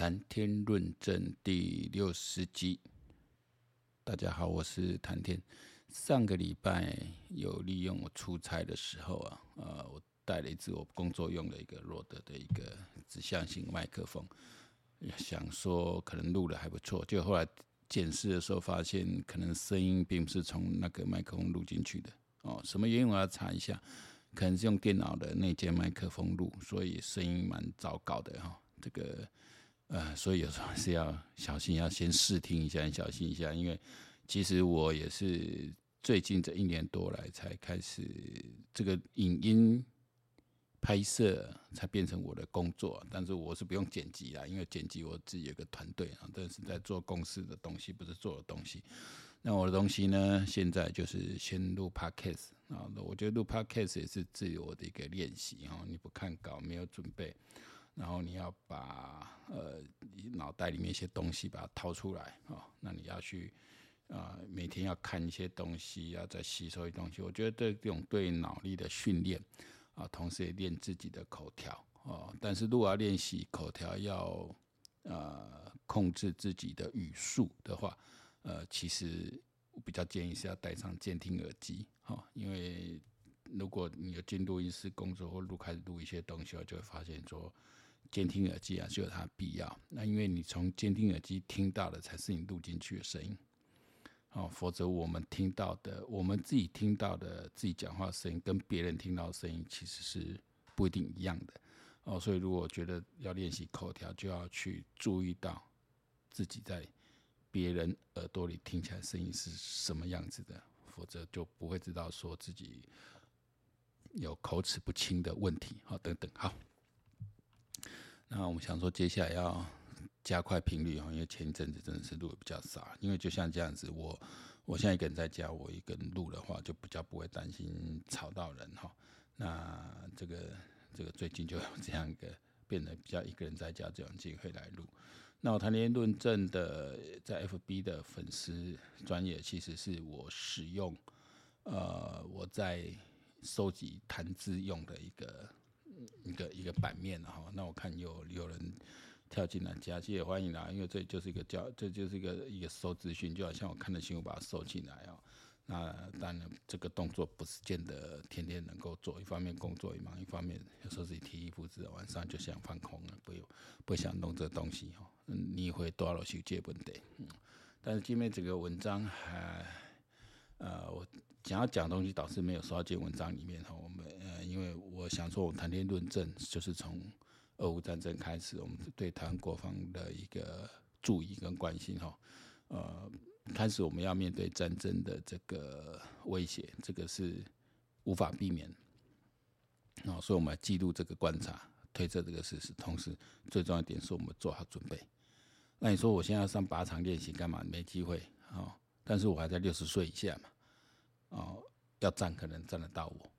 谈天论证第六十集，大家好，我是谈天。上个礼拜有利用我出差的时候啊，呃，我带了一支我工作用的一个罗德的一个指向性麦克风，想说可能录的还不错，就后来检视的时候发现，可能声音并不是从那个麦克风录进去的哦。什么原因我要查一下，可能是用电脑的内建麦克风录，所以声音蛮糟糕的哈。这个。呃，所以有时候是要小心，要先试听一下，小心一下，因为其实我也是最近这一年多来才开始这个影音拍摄才变成我的工作，但是我是不用剪辑啦，因为剪辑我自己有个团队啊，但是在做公司的东西，不是做的东西。那我的东西呢，现在就是先录 podcast 啊，我觉得录 podcast 也是自我的一个练习啊，你不看稿，没有准备。然后你要把呃你脑袋里面一些东西把它掏出来啊、哦，那你要去啊、每天要看一些东西，要再吸收一些东西。我觉得这种对脑力的训练啊，同时也练自己的口条哦。但是如果要练习口条，要呃控制自己的语速的话，呃，其实我比较建议是要戴上监听耳机、哦，因为如果你有进录音室工作或录开始录一些东西，我就会发现说。监听耳机啊，就有它的必要。那因为你从监听耳机听到的才是你录进去的声音，哦，否则我们听到的，我们自己听到的自己讲话声音，跟别人听到的声音其实是不一定一样的。哦，所以如果觉得要练习口条，就要去注意到自己在别人耳朵里听起来声音是什么样子的，否则就不会知道说自己有口齿不清的问题。好，等等，好。那我们想说，接下来要加快频率哈，因为前一阵子真的是录的比较少。因为就像这样子，我我现在一个人在家，我一个人录的话，就比较不会担心吵到人哈。那这个这个最近就有这样一个变得比较一个人在家这种机会来录。那我谈天论证的在 FB 的粉丝专业，其实是我使用呃我在收集谈资用的一个。一个一个版面哈，那我看有有人跳进来加，其实也欢迎啦，因为这就是一个叫，这就是一个一个收资讯，就好像我看的新闻把它收进来哦。那当然这个动作不是见得天天能够做，一方面工作也忙，一方面有时候自己体力不支，晚上就想放空了，不不想弄这东西哈。你会多少去接本的？但是今天这个文章还。呃，我想要讲东西导师没有说到这文章里面哈。我们呃，因为我想说，我谈天论政就是从俄乌战争开始，我们对台湾国防的一个注意跟关心哈。呃，开始我们要面对战争的这个威胁，这个是无法避免。啊，所以我们要记录这个观察，推测这个事实，同时最重要一点是我们做好准备。那你说我现在要上靶场练习干嘛？没机会啊。但是我还在六十岁以下嘛，哦，要站可能站得到我，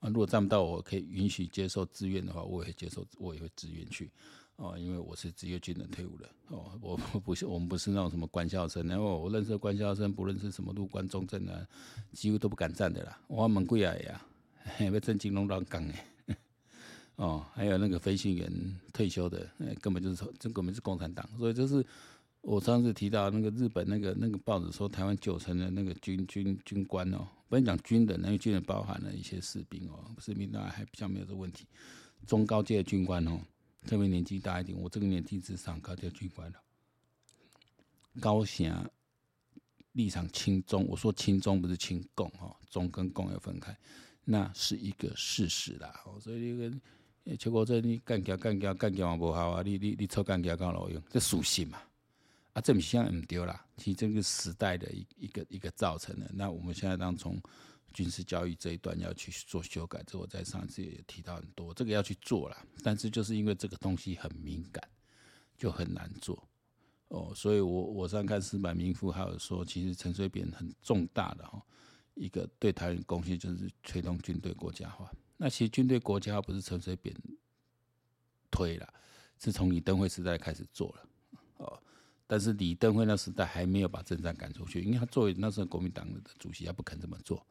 啊，如果站不到我，可以允许接受志愿的话，我也会接受，我也会自愿去，哦，因为我是职业军人退伍的，哦，我不是我们不是那种什么官校生，然后我认识官校生，不论是什么陆官中正啊，几乎都不敢站的啦，我们贵啊呀，被正经龙当岗哎，哦，还有那个飞行员退休的，根本就是这根本是共产党，所以就是。我上次提到那个日本那个那个报纸说，台湾九成的那个军军军官哦，不能讲军人，那个军人包含了一些士兵哦，士兵当然还比较没有这问题。中高阶的军官哦，特别年纪大一点，我这个年纪之上高阶军官了。高騢立场亲中，我说亲中不是亲共哦，中跟共要分开，那是一个事实啦。所以这个全国这你干掉干掉干掉嘛不好啊，你你你抽干掉干老用，这属性嘛。啊，这么像唔丢啦，其实这个时代的一一个一个造成的。那我们现在当从军事教育这一段要去做修改，这我在上次也提到很多，这个要去做啦。但是就是因为这个东西很敏感，就很难做哦。所以我我上看矢板明夫还有说，其实陈水扁很重大的哈一个对台湾贡献就是推动军队国家化。那其实军队国家化不是陈水扁推了，是从李登辉时代开始做了哦。但是李登辉那时代还没有把政战赶出去，因为他作为那时候国民党的主席，他不肯这么做。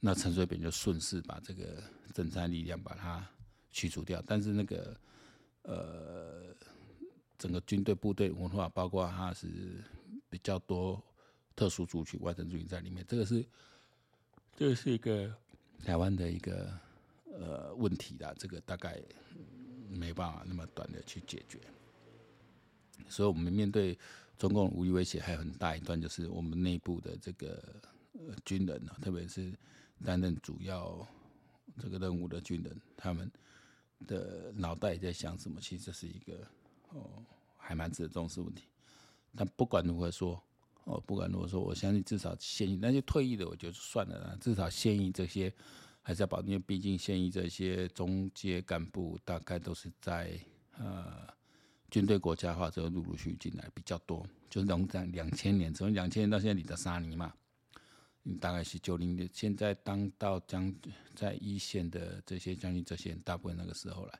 那陈水扁就顺势把这个政战力量把它驱除掉。但是那个呃，整个军队部队文化，包括它是比较多特殊族群、外省族群在里面，这个是这是一个台湾的一个呃问题啦，这个大概没办法那么短的去解决。所以，我们面对中共武力威胁，还有很大一段就是我们内部的这个呃军人啊，特别是担任主要这个任务的军人，他们的脑袋在想什么？其实这是一个哦，还蛮值得重视问题。但不管如何说，哦，不管如何说，我相信至少现役那些退役的，我觉得算了啦。至少现役这些还是要保，因为毕竟现役这些中阶干部大概都是在呃。军队国家化之后，陆陆续续进来比较多，就是从在两千年，从两千年到现在，你的沙尼嘛，你大概是九零年，现在当到将在一线的这些将军，这些人大部分那个时候来。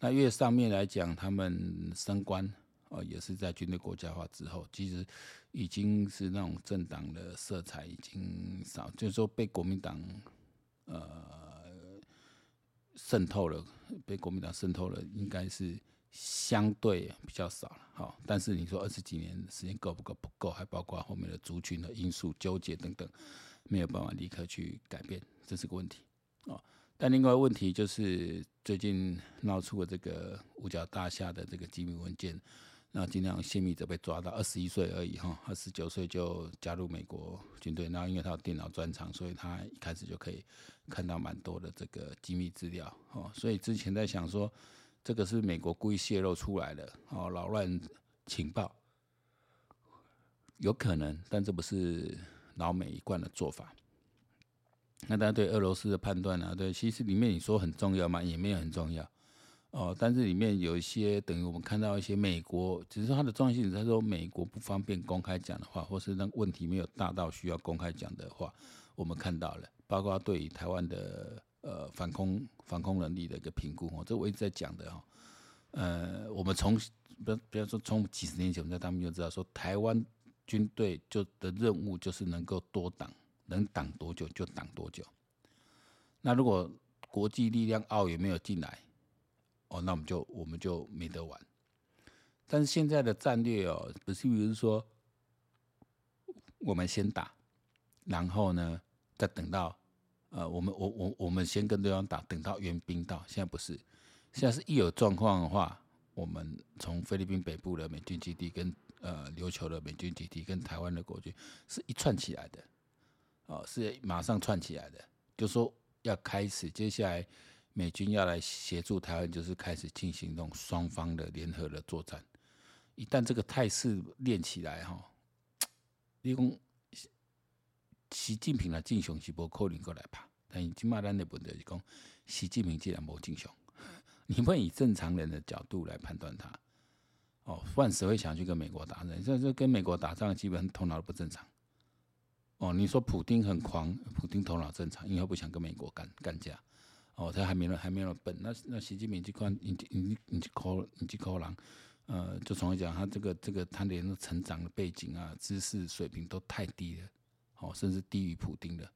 那越上面来讲，他们升官哦，也是在军队国家化之后，其实已经是那种政党的色彩已经少，就是说被国民党呃渗透了，被国民党渗透了，应该是。相对比较少了，好，但是你说二十几年时间够不够？不够，还包括后面的族群的因素纠结等等，没有办法立刻去改变，这是个问题哦。但另外问题就是最近闹出了这个五角大厦的这个机密文件，那尽量泄密者被抓到二十一岁而已哈，二十九岁就加入美国军队，然后因为他有电脑专长，所以他一开始就可以看到蛮多的这个机密资料哦。所以之前在想说。这个是美国故意泄露出来的哦，扰乱情报，有可能，但这不是老美一贯的做法。那大家对俄罗斯的判断呢？对，其实里面你说很重要吗？也没有很重要哦。但是里面有一些等于我们看到一些美国，只是它的重要性，他说美国不方便公开讲的话，或是那问题没有大到需要公开讲的话，我们看到了，包括对于台湾的。呃，反空反空能力的一个评估哦，这我一直在讲的哦。呃，我们从比比方说从几十年前我们在当兵就知道，说台湾军队就的任务就是能够多挡，能挡多久就挡多久。那如果国际力量奥也没有进来，哦，那我们就我们就没得玩。但是现在的战略哦，不是比如说我们先打，然后呢再等到。呃，我们我我我们先跟对方打，等到援兵到。现在不是，现在是一有状况的话，我们从菲律宾北部的美军基地跟呃琉球的美军基地跟台湾的国军是一串起来的，哦，是马上串起来的。就说要开始，接下来美军要来协助台湾，就是开始进行那种双方的联合的作战。一旦这个态势练起来，哈，立功。习近平的进雄是无可能过来吧？但今嘛咱的问题是讲，习近平既然无进雄，你们以正常人的角度来判断他，哦，万谁会想去跟美国打仗？这这跟美国打仗，基本上头脑都不正常。哦，你说普丁很狂，普丁头脑正常，因为不想跟美国干干架。哦，他还没有还没有笨。那那习近平这块，你你你去抠你去抠人，呃，就从来讲，他这个这个他连成长的背景啊、知识水平都太低了。哦，甚至低于普丁的，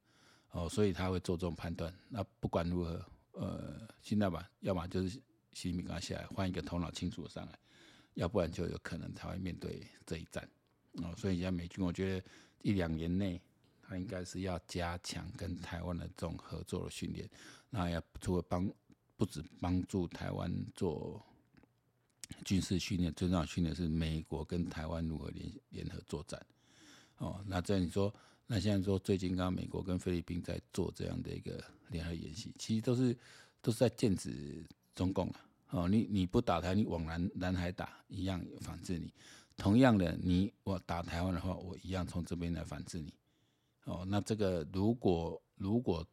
哦，所以他会做这种判断。那不管如何，呃，现在吧，要么就是习近平刚下来换一个头脑清楚的上来，要不然就有可能他会面对这一战。哦，所以现在美军，我觉得一两年内，他应该是要加强跟台湾的这种合作的训练。那要除了帮，不止帮助台湾做军事训练，最重要训练是美国跟台湾如何联联合作战。哦，那这样你说？那现在说，最近刚刚美国跟菲律宾在做这样的一个联合演习，其实都是都是在剑指中共了。哦，你你不打台，你往南南海打，一样反制你。同样的，你我打台湾的话，我一样从这边来反制你。哦，那这个如果如果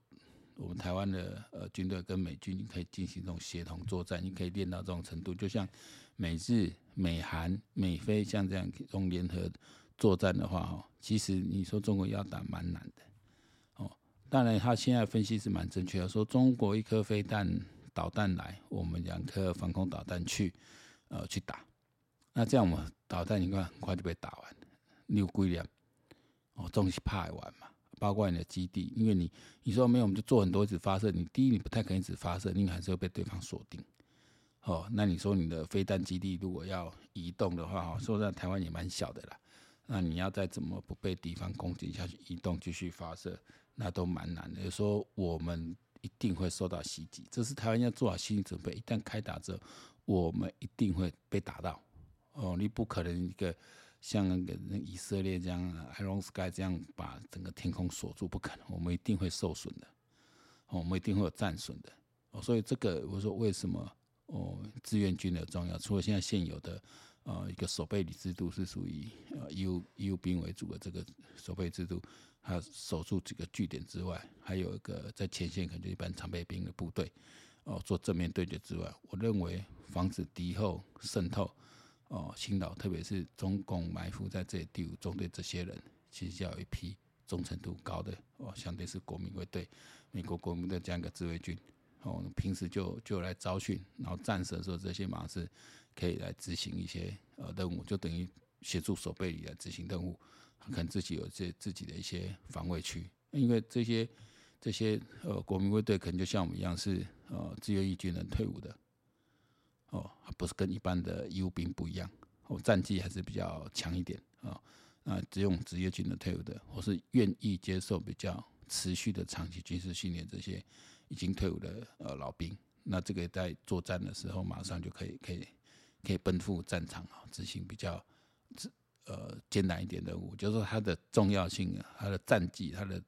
我们台湾的呃军队跟美军可以进行这种协同作战，你可以练到这种程度，就像美日、美韩、美菲像这样这种联合。作战的话，哈，其实你说中国要打蛮难的，哦，当然他现在分析是蛮正确的，说中国一颗飞弹导弹来，我们两颗防空导弹去，呃，去打，那这样我们导弹你看很快就被打完，六龟粮，哦，东西怕完嘛，包括你的基地，因为你你说没有，我们就做很多次发射，你第一你不太可能只发射，你还是会被对方锁定，哦，那你说你的飞弹基地如果要移动的话，说在台湾也蛮小的啦。那你要再怎么不被敌方攻击下去，移动继续发射，那都蛮难的。有时候我们一定会受到袭击，这是台湾要做好心理准备。一旦开打之后，我们一定会被打到。哦，你不可能一个像那个以色列这样，Iron Sky 这样把整个天空锁住，不可能。我们一定会受损的，哦，我们一定会有战损的。哦，所以这个我说为什么哦，志愿军的重要，除了现在现有的。呃，一个守备旅制度是属于呃义务义务兵为主的这个守备制度，还有守住几个据点之外，还有一个在前线可能就一般常备兵的部队，哦、做正面对决之外，我认为防止敌后渗透，哦、侵扰，特别是中共埋伏在这里第五中队这些人，其实要有一批忠诚度高的哦、相对是国民卫队、美国国民的这样一个自卫军，哦、平时就就来招训，然后战时的时候这些马是。可以来执行一些呃任务，就等于协助守备旅来执行任务，可能自己有这自己的一些防卫区，因为这些这些呃国民卫队可能就像我们一样是呃志愿役军人退伍的，哦，不是跟一般的义务兵不一样，哦，战绩还是比较强一点啊，那只用职业军人退伍的，或是愿意接受比较持续的长期军事训练这些已经退伍的呃老兵，那这个在作战的时候马上就可以可以。可以奔赴战场啊，执行比较呃艰难一点的任务，就是说它的重要性啊，它的战绩，它的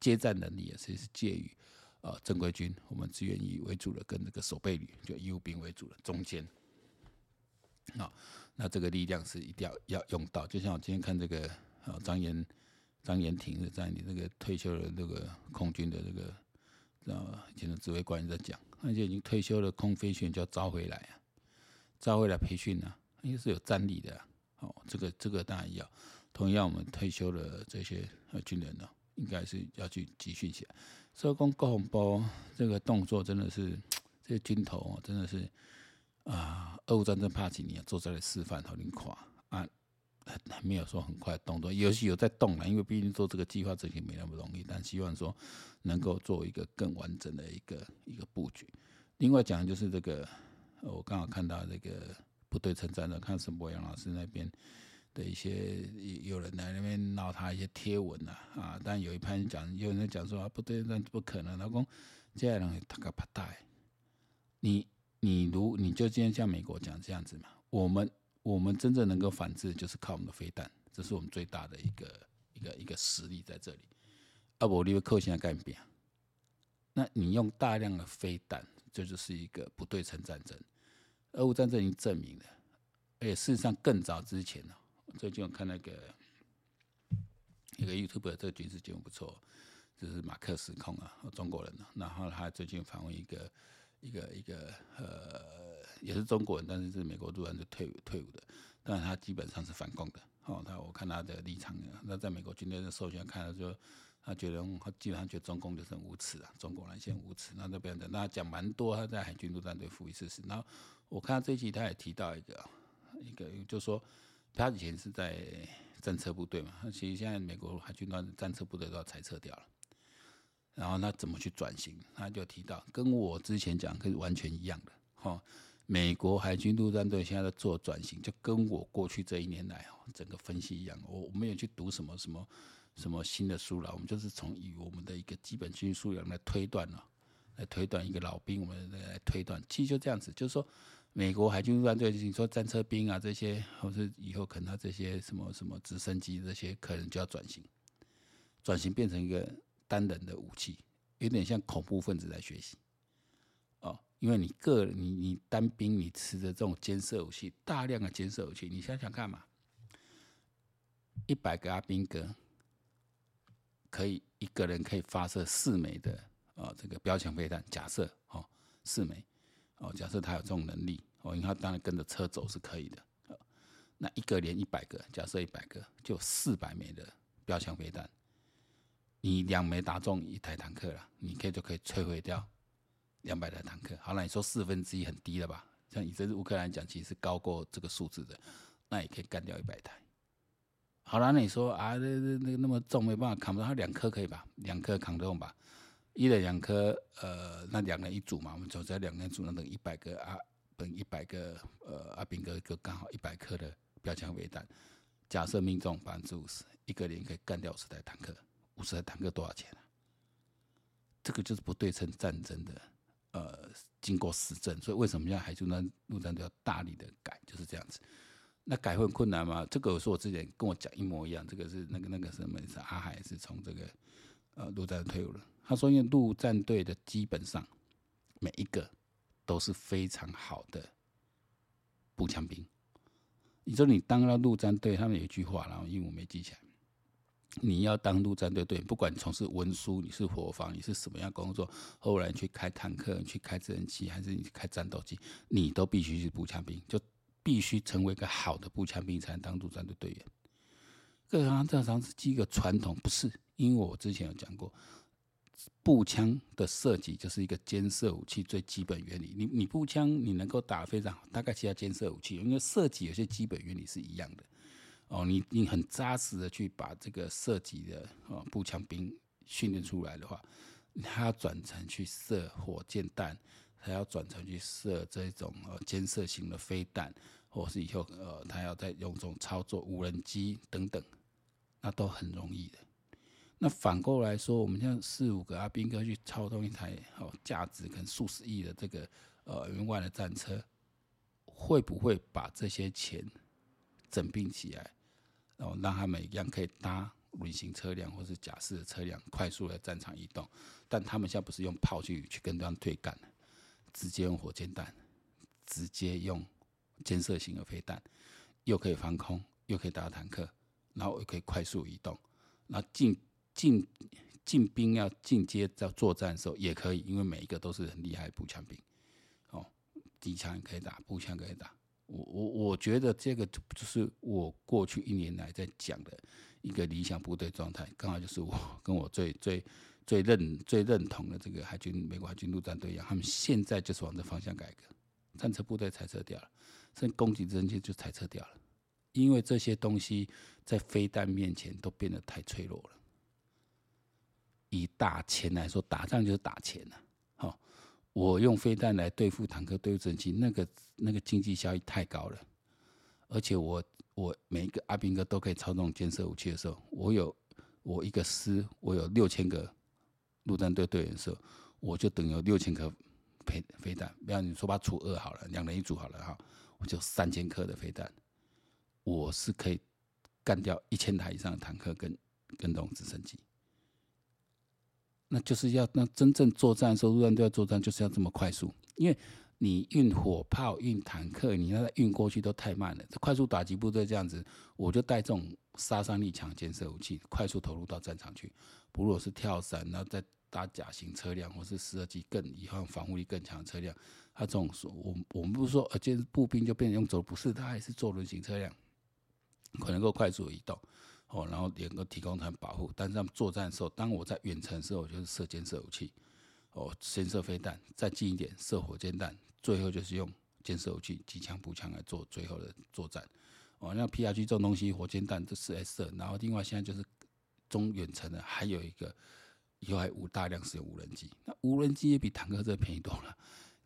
接战能力也是是介于呃正规军，我们志愿役为主的，跟这个守备旅就义务兵为主的中间。好，那这个力量是一定要要用到。就像我今天看这个啊张延张延廷的在你这个退休的那个空军的这个啊以前的指挥官在讲，那些已经退休的空飞行员就要招回来啊。招回来培训呢，应该是有战力的、啊。哦，这个这个当然要。同样，我们退休的这些呃军人呢，应该是要去集训起来。所以说，高洪波这个动作真的是，这些军头真的是啊，俄乌战争怕几年，坐在了示范头领垮啊，没有说很快动作，有是有在动了，因为毕竟做这个计划执行没那么容易，但希望说能够做一个更完整的一个一个布局。另外讲就是这个。我刚好看到这个不对称战的，看沈博洋老师那边的一些有人来那边闹他一些贴文呐啊，但有一派讲，有人讲说啊，不对称战不可能，老公这样人他个怕大。你你如你就今天像美国讲这样子嘛，我们我们真正能够反制就是靠我们的飞弹，这是我们最大的一个一个一个实力在这里。啊，我立威克现在干变，那你用大量的飞弹。这就是一个不对称战争，俄乌战争已经证明了，而且事实上更早之前呢，最近我看那个一个 YouTube 这个军事节目不错，就是马克思控啊，中国人啊，然后他最近访问一个一个一个呃，也是中国人，但是是美国陆战队退退伍的，但是他基本上是反共的。哦，他我看他的立场，那在美国军队的授权看了就。他觉得他基本上觉得中共就是很无耻啊，中国人先无耻，那那边的那讲蛮多，他在海军陆战队服役事实。然后我看到这一集他也提到一个一个，就说他以前是在战车部队嘛，其实现在美国海军的战车部队都要裁撤掉了。然后他怎么去转型？他就提到跟我之前讲是完全一样的。哈，美国海军陆战队现在在做转型，就跟我过去这一年来哦整个分析一样。我我没有去读什么什么。什么新的书了？我们就是从以我们的一个基本军事素养来推断了，来推断一个老兵，我们来推断，其实就这样子，就是说，美国海军陆战队，你说战车兵啊这些，或是以后可能他这些什么什么直升机这些，可能就要转型，转型变成一个单人的武器，有点像恐怖分子在学习，因为你个你你单兵，你持着这种肩射武器，大量的肩射武器，你想想看嘛，一百个阿兵哥。可以一个人可以发射四枚的啊，这个标枪飞弹。假设哦，四枚哦，假设他有这种能力哦，因为他当然跟着车走是可以的。那一个连一百个，假设一百个就四百枚的标枪飞弹，你两枚打中一台坦克了，你可以就可以摧毁掉两百台坦克。好了，你说四分之一很低了吧？像以这次乌克兰讲，其实是高过这个数字的，那也可以干掉一百台。好了，那你说啊，那那那那么重，没办法扛不到，他两颗可以吧？两颗扛得动吧？一人两颗，呃，那两人一组嘛，我们总在两人组，那等一百个啊，等一百个呃阿兵哥就刚好一百颗的标枪尾弹，假设命中百分之五十，一个连可以干掉五十台坦克，五十台坦克多少钱啊？这个就是不对称战争的呃经过实证，所以为什么现在海军陆战队要大力的改，就是这样子。那改会困难吗？这个我说我之前跟我讲一模一样，这个是那个那个什么是阿海是从这个呃陆战队退伍了，他说因为陆战队的基本上每一个。都是非常好的步枪兵。你说你当了陆战队，他们有一句话，然后因为我没记起来。你要当陆战队队员，不管你从事文书，你是伙房，你是什么样工作，后来去开坦克，你去开直升机，还是你开战斗机，你都必须是步枪兵，就必须成为一个好的步枪兵，才能当陆战队队员。这好像这常是一个传统，不是？因为我之前有讲过。步枪的设计就是一个肩射武器最基本原理。你你步枪你能够打得非常好，大概其他肩射武器，因为设计有些基本原理是一样的。哦，你你很扎实的去把这个设计的哦步枪兵训练出来的话，他要转成去射火箭弹，他要转成去射这种呃肩射型的飞弹，或是以后呃他要再用这种操作无人机等等，那都很容易的。那反过来说，我们像四五个阿兵哥去操纵一台哦价值可能数十亿的这个呃员外的战车，会不会把这些钱整并起来，然后让他们一样可以搭旅行车辆或是甲式的车辆快速的战场移动？但他们现在不是用炮去去跟对方对干，直接用火箭弹，直接用肩射型的飞弹，又可以防空，又可以打坦克，然后又可以快速移动，那进。进进兵要进阶在作战的时候也可以，因为每一个都是很厉害的步枪兵，哦，机枪可以打，步枪可以打。我我我觉得这个就是我过去一年来在讲的一个理想部队状态，刚好就是我跟我最最最认最认同的这个海军美国海军陆战队一样，他们现在就是往这方向改革，战车部队裁撤掉了，甚至攻击直升机就裁撤掉了，因为这些东西在飞弹面前都变得太脆弱了。以打钱来说，打仗就是打钱呐。好，我用飞弹来对付坦克、对付直升机，那个那个经济效益太高了。而且我我每一个阿兵哥都可以操纵建设武器的时候，我有我一个师，我有六千个陆战队队员的时候，我就等于六千颗飞飞弹。不要你说把它除二好了，两人一组好了哈，我就三千颗的飞弹，我是可以干掉一千台以上的坦克跟跟这种直升机。那就是要那真正作战的时候，陆战队要作战，就是要这么快速。因为你运火炮、运坦克，你那运过去都太慢了。快速打击部队这样子，我就带这种杀伤力强的肩射武器，快速投入到战场去。不如果是跳伞，然后再搭甲型车辆，或是十二机更以后防护力更强的车辆。他这种说，我我们不是说呃，这步兵就变成用走，不是，他还是坐轮型车辆，可能够快速移动。哦，然后能够提供他们保护，但是他们作战的时候，当我在远程时候，我就是射肩射武器，哦，先射飞弹，再近一点射火箭弹，最后就是用肩射武器、机枪、步枪来做最后的作战。哦，那 PRG 这种东西，火箭弹这是 S 射，然后另外现在就是中远程的，还有一个以后还无大量使用无人机，那无人机也比坦克车便宜多了。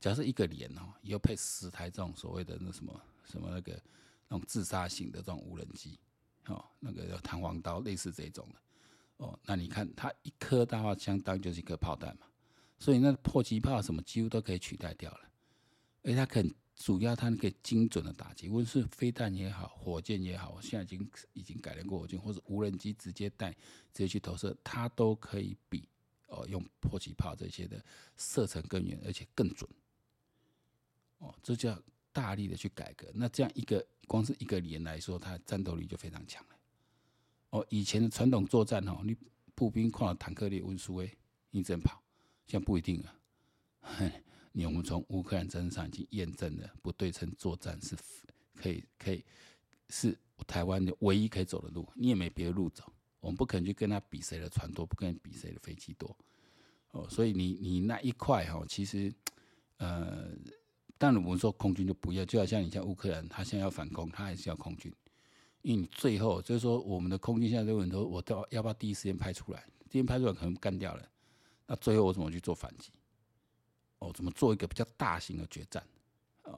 假设一个连哦，以后配十台这种所谓的那什么什么那个那种自杀型的这种无人机。哦，那个叫弹簧刀，类似这种的。哦，那你看它一颗的话，相当就是一颗炮弹嘛。所以那迫击炮什么几乎都可以取代掉了。而它可主要它可以精准的打击，无论是飞弹也好，火箭也好，现在已经已经改良过火箭，或者无人机直接带直接去投射，它都可以比哦用迫击炮这些的射程更远，而且更准。哦，这叫。大力的去改革，那这样一个光是一个连来说，它战斗力就非常强了。哦，以前的传统作战哦，你步兵跨坦克列运输诶，一阵跑，现在不一定了。你我们从乌克兰战争上已经验证了，不对称作战是可以可以是台湾的唯一可以走的路，你也没别的路走。我们不可能去跟他比谁的船多，不可能比谁的飞机多。哦，所以你你那一块哈，其实呃。但我们说空军就不要，就好像你像乌克兰，他现在要反攻，他还是要空军，因为你最后就是说我们的空军现在都有很多，我到要不要第一时间派出来？第一派出来可能干掉了，那最后我怎么去做反击？哦，怎么做一个比较大型的决战？哦，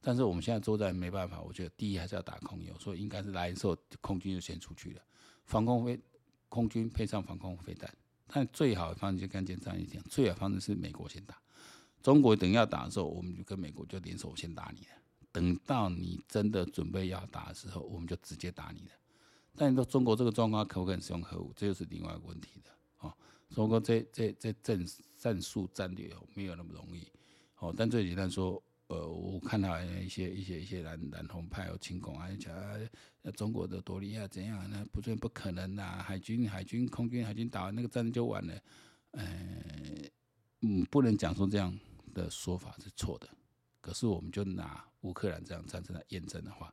但是我们现在作战没办法，我觉得第一还是要打空优，所以应该是来的时候空军就先出去了，防空飞空军配上防空飞弹。但最好的方式就跟简章一样，最好的方式是美国先打，中国等要打的时候，我们就跟美国就联手先打你。等到你真的准备要打的时候，我们就直接打你了。但你说中国这个状况可不可以使用核武，这就是另外一个问题的哦。中国这这这战战术战略没有那么容易哦。但最简单说。呃，我看到一些一些一些蓝蓝红派有亲共啊，讲中国的多利亚怎样呢？不是不可能呐、海军海军空军海军打完那个战争就完了。呃，嗯，不能讲说这样的说法是错的。可是我们就拿乌克兰这样战争来验证的话，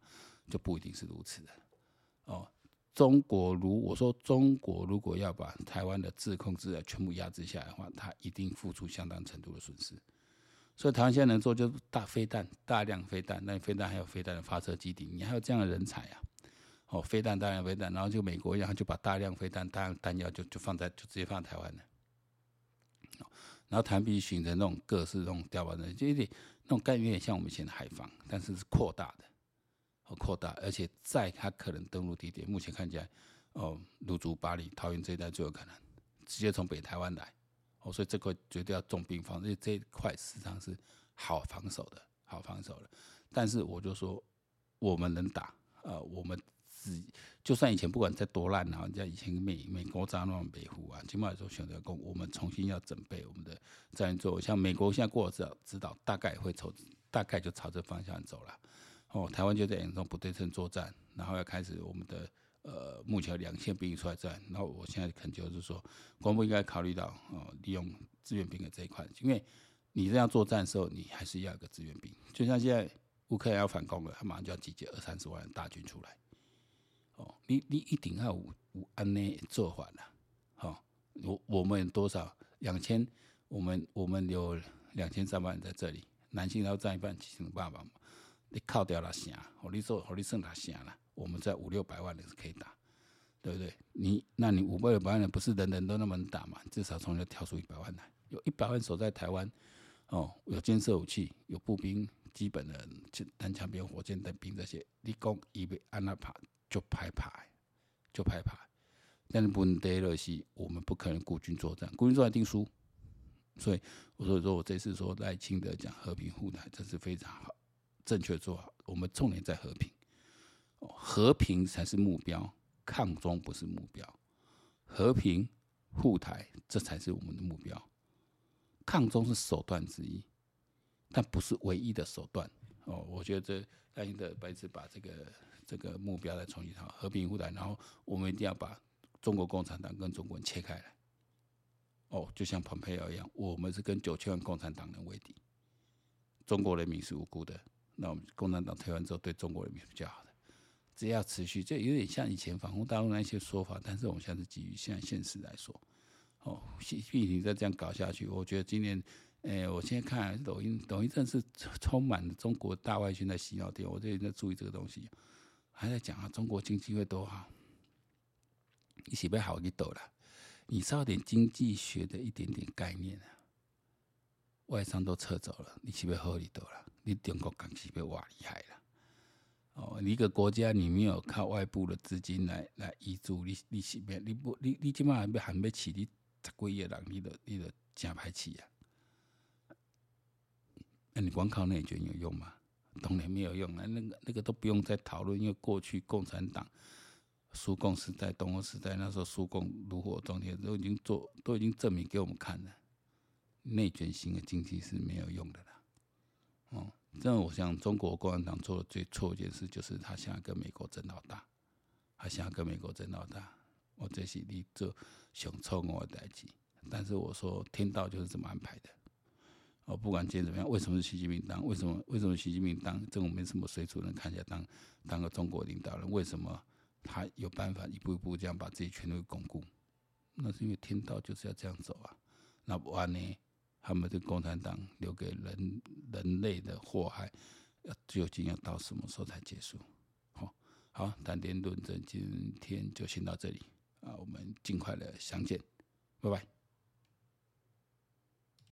就不一定是如此的。哦，中国如我说，中国如果要把台湾的制空权全部压制下来的话，它一定付出相当程度的损失。所以台湾现在能做就是大飞弹，大量飞弹，那你飞弹还有飞弹的发射基地，你还有这样的人才啊？哦，飞弹大量飞弹，然后就美国一样，就把大量飞弹、大量弹药就就放在就直接放在台湾了。然后台湾必须形成那种各式那种碉堡的，就有点那种概念，有点像我们以前的海防，但是是扩大的，哦，扩大，而且在它可能登陆地点，目前看起来，哦，芦竹、八里、桃园这一带最有可能，直接从北台湾来。哦，所以这块绝对要重兵防，因为这一块实际上是好防守的，好防守的。但是我就说，我们能打，呃，我们只就算以前不管再多烂啊，人家以前美美国战乱北湖啊，起码来说选择攻，我们重新要准备我们的战术。像美国现在过了指导，指导大概会朝，大概就朝这方向走了。哦，台湾就在严重不对称作战，然后要开始我们的。呃，目前两线兵役出来战，那我现在可能就是说，国防部应该考虑到哦，利用志愿兵的这一块，因为你这样作战的时候，你还是要一个志愿兵。就像现在乌克兰要反攻了，他马上就要集结二三十万大军出来。你你一定要有有安内做法啦。好、哦，我我们多少两千，我们我们有两千三百人在这里，男性要占一半，七成八百嘛。你靠掉了啥？我，你做，哦，你剩哪啥了？我们在五六百万人是可以打，对不对？你那你五百六百万人不是人人都那么能打嘛？至少从那挑出一百万来，有一百万守在台湾，哦，有建设武器，有步兵，基本的单枪兵、火箭弹兵这些，你讲以为安那怕就害怕，就害怕。但是问题就是，我们不可能孤军作战，孤军作战定输。所以我说说我这次说赖清德讲和平护台，这是非常好，正确做好。我们重点在和平。和平才是目标，抗中不是目标。和平护台，这才是我们的目标。抗中是手段之一，但不是唯一的手段。哦，我觉得这赖清德白纸把这个这个目标再重新好，和平护台，然后我们一定要把中国共产党跟中国人切开来。哦，就像蓬佩奥一样，我们是跟九千万共产党人为敌，中国人民是无辜的。那我们共产党推完之后，对中国人民是比较好的。只要持续，这有点像以前反攻大陆那些说法，但是我们现在是基于现在现实来说，哦，习近平再这样搞下去，我觉得今年，哎，我现在看抖音，抖音真是充满了中国大外宣的洗脑点，我最近在注意这个东西，还在讲啊，中国经济会多好，你是不是好一抖了？你少点经济学的一点点概念啊，外商都撤走了，你是不是好一抖了？你中国经济被挖厉害了。哦，一个国家你没有靠外部的资金来来挹注，你你是变你不你你起码还没还没起，你十几亿人你都你都真歹起啊！那你光靠内卷有用吗？当然没有用啊！那个那个都不用再讨论，因为过去共产党苏共时代、东欧时代那时候苏共炉火中天，都已经做都已经证明给我们看了，内卷型的经济是没有用的啦。哦。这样，我想中国共产党做的最错一件事，就是他想要跟美国争老大，他想要跟美国争老大。我这是你做想错我的代志，但是我说天道就是这么安排的。我不管今天怎么样，为什么是习近平当？为什么为什么习近平当？这种没什么水准的看起来当当个中国领导人，为什么他有办法一步一步这样把自己权力巩固？那是因为天道就是要这样走啊。那不然呢？他们的共产党留给人人类的祸害，究竟要到什么时候才结束？好，好，谈天论证，今天就先到这里啊，我们尽快的相见，拜拜。